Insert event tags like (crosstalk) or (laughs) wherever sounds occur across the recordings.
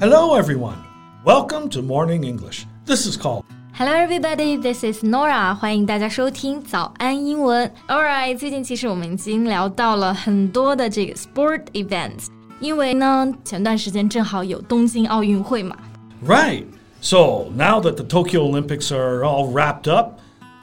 Hello, everyone. Welcome to Morning English. This is Colin. Hello, everybody. This is Norah. 欢迎大家收听早安英文。Alright，最近其实我们已经聊到了很多的这个 sport events，因为呢，前段时间正好有东京奥运会嘛。Right. So now that the Tokyo Olympics are all wrapped up,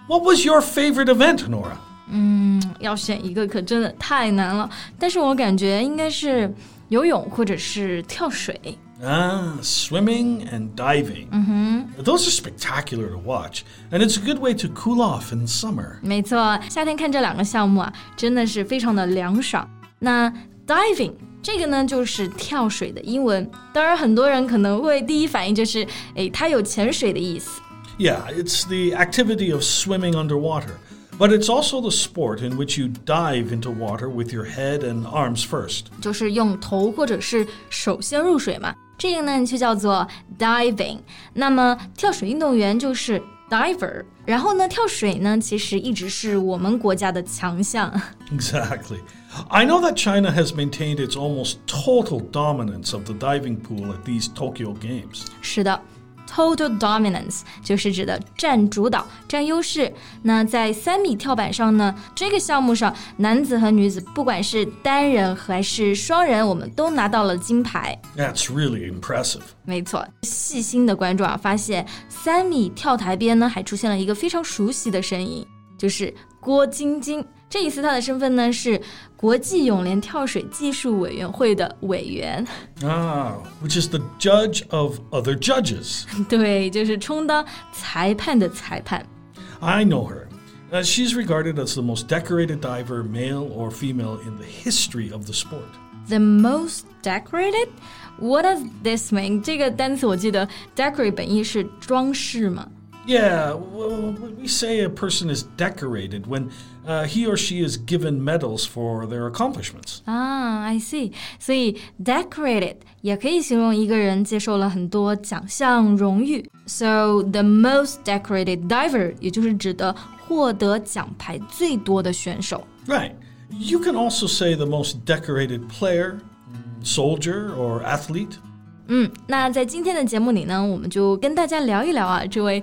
what was your favorite event, Norah? 嗯，要选一个可真的太难了，但是我感觉应该是游泳或者是跳水。Ah, swimming and diving. Mm-hmm. Those are spectacular to watch, and it's a good way to cool off in summer. 没错，夏天看这两个项目啊，真的是非常的凉爽。那 diving 这个呢，就是跳水的英文。当然，很多人可能会第一反应就是，诶，它有潜水的意思。Yeah, it's the activity of swimming underwater. But it's also the sport in which you dive into water with your head and arms first. 就是用头或者是手先入水嘛。这个呢就叫做 diving。那么跳水运动员就是 diver。然后呢，跳水呢其实一直是我们国家的强项。Exactly. (laughs) I know that China has maintained its almost total dominance of the diving pool at these Tokyo Games. 是的。 Total dominance 就是指的占主导、占优势。那在三米跳板上呢，这个项目上，男子和女子不管是单人还是双人，我们都拿到了金牌。That's really impressive。没错，细心的观众啊，发现三米跳台边呢，还出现了一个非常熟悉的身影，就是郭晶晶。这一次他的身份呢是国际泳联跳水技术委员会的委员啊，which (laughs) is the judge of other judges。对，就是充当裁判的裁判。I (laughs) know her. Uh, she's regarded as the most decorated diver, male or female, in the history of the sport. The most decorated? What does this mean? 这个单词我记得 decorate 本意是装饰嘛。 yeah, well, we say a person is decorated when uh, he or she is given medals for their accomplishments. Ah, I see. 所以 decorated 也可以形容一个人接受了很多奖项荣誉。So the most decorated diver 也就是指的获得奖牌最多的选手。Right. You can also say the most decorated player, soldier, or athlete. 嗯，那在今天的节目里呢，我们就跟大家聊一聊啊，这位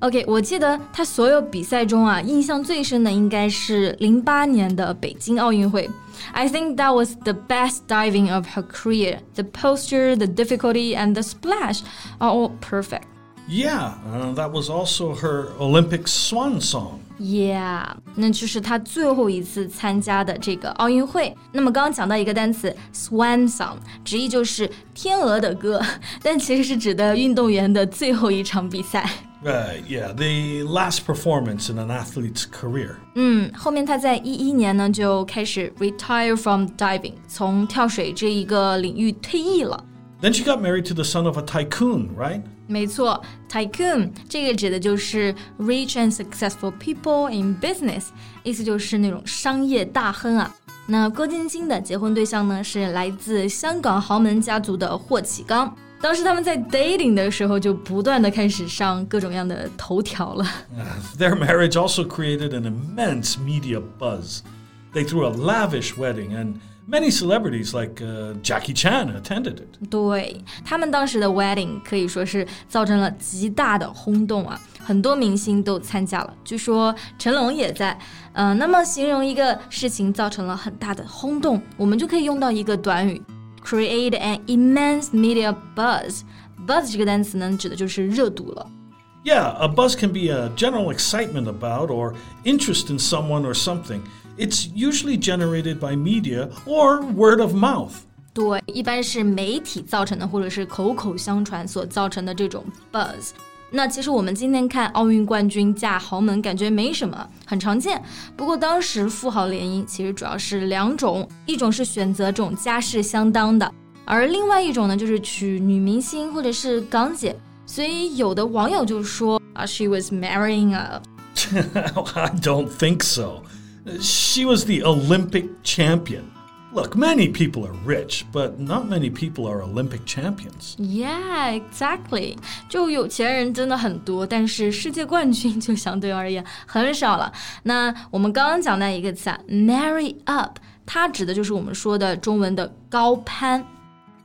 OK，我记得他所有比赛中啊，印象最深的应该是零八年的北京奥运会。I think that was the best diving of her career. The posture, the difficulty, and the splash are all perfect. Yeah, uh, that was also her Olympic swan song. Yeah，那就是她最后一次参加的这个奥运会。那么刚刚讲到一个单词 swan song，直译就是天鹅的歌，但其实是指的运动员的最后一场比赛。 Right, yeah, the last performance in an athlete's career. 嗯，后面他在一一年呢就开始 retire from diving，从跳水这一个领域退役了。Then she got married to the son of a tycoon, right? 没错，tycoon 这个指的就是 rich and successful people in business，意思就是那种商业大亨啊。那郭晶晶的结婚对象呢是来自香港豪门家族的霍启刚。 当时他们在 dating 的时候，就不断的开始上各种各样的头条了。Their marriage (laughs) also created an immense media buzz. They threw a lavish wedding and Many celebrities like uh, Jackie Chan attended it. 对他们当时的 wedding 可以说是造成了极大的轰动啊，很多明星都参加了，据说成龙也在。呃，那么形容一个事情造成了很大的轰动，我们就可以用到一个短语 create an immense media buzz. Buzz 这个单词呢，指的就是热度了。Yeah, a buzz can be a general excitement about or interest in someone or something. It's usually generated by media or word of mouth. 对，一般是媒体造成的，或者是口口相传所造成的这种 buzz。 那其实我们今天看奥运冠军嫁豪门，感觉没什么，很常见。不过当时富豪联姻其实主要是两种，一种是选择这种家世相当的，而另外一种呢就是娶女明星或者是港姐。所以有的网友就说， 啊，she was marrying up。 I don't think so. She was the Olympic champion. Look, many people are rich, but not many people are Olympic champions. Yeah, exactly. 就有钱人真的很多，但是世界冠军就相对而言很少了。那我们刚刚讲那一个词啊，marry (laughs) up，它指的就是我们说的中文的高攀。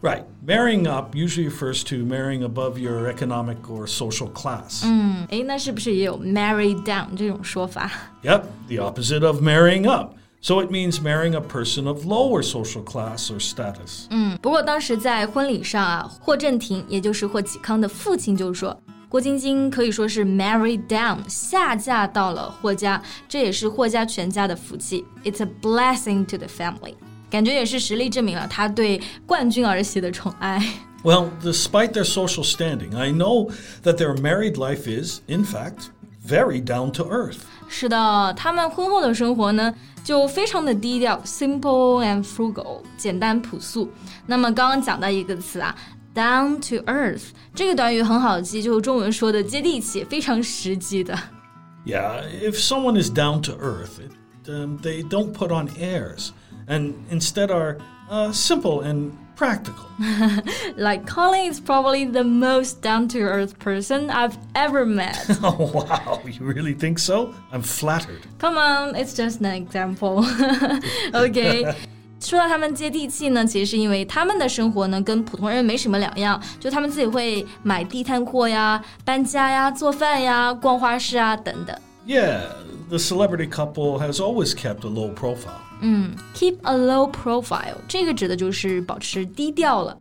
Right. Marrying up usually refers to marrying above your economic or social class. 嗯，诶，那是不是也有 marry down 这种说法？ (laughs) Yep, the opposite of marrying up. So it means marrying a person of lower social class or status. 嗯，不过当时在婚礼上啊，霍震霆，也就是霍启康的父亲就说，郭晶晶可以说是 marry down 下嫁到了霍家，这也是霍家全家的福气。It's a blessing to the family。感觉也是实力证明了他对冠军儿媳的宠爱。 Well, (laughs) despite their social standing, I know that their married life is, in fact, very down to earth. 是的，他们婚后的生活呢，就非常的低调，simple and frugal，简单朴素。那么刚刚讲到一个词啊，down to earth，这个短语很好记，就是中文说的接地气，非常实际的。 Yeah, if someone is down to earth, it, um, they don't put on airs and instead are uh, simple and practical. (laughs) Like Colin is probably the most down to earth person I've ever met. (laughs) oh, wow, you really think so? I'm flattered. Come on, it's just an example. (laughs) OK 。说到他们接地气呢，其实是因为他们的生活呢跟普通人没什么两样，就他们自己会买地摊货呀、搬家呀、做饭呀、逛花市啊等等。 Yeah, the celebrity couple has always kept a low profile. Keep a low profile，这个指的就是保持低调了。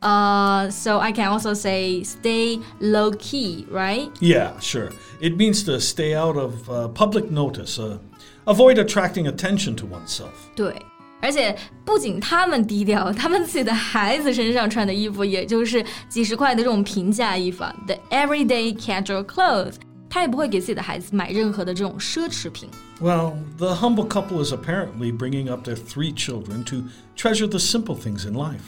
呃、s o I can also say stay low key, right? Yeah, sure. It means to stay out of uh, public notice, uh, avoid attracting attention to oneself. 对，而且不仅他们低调，他们自己的孩子身上穿的衣服，也就是几十块的这种平价衣服啊，the everyday casual clothes， 他也不会给自己的孩子买任何的这种奢侈品。 Well, the humble couple is apparently bringing up their three children to treasure the simple things in life.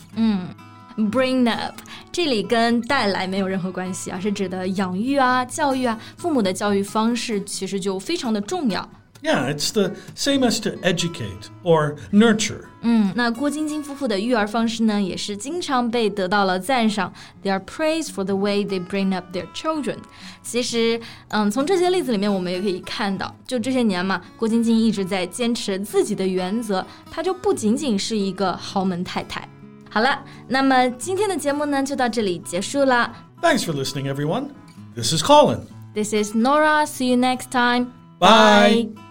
Bring up，这里跟带来没有任何关系啊，是指的养育啊、教育啊，父母的教育方式其实就非常的重要。 yeah, it's the same as to educate or nurture. 嗯，那郭晶晶夫妇的育儿方式呢，也是经常被得到了赞赏。They are praised for the way they bring up their children。其实，嗯，从这些例子里面，我们也可以看到，就这些年嘛，郭晶晶一直在坚持自己的原则，她就不仅仅是一个豪门太太。好了，那么今天的节目呢，就到这里结束了。Thanks for listening, everyone. This is Colin. This is Norah. See you next time. Bye. Bye.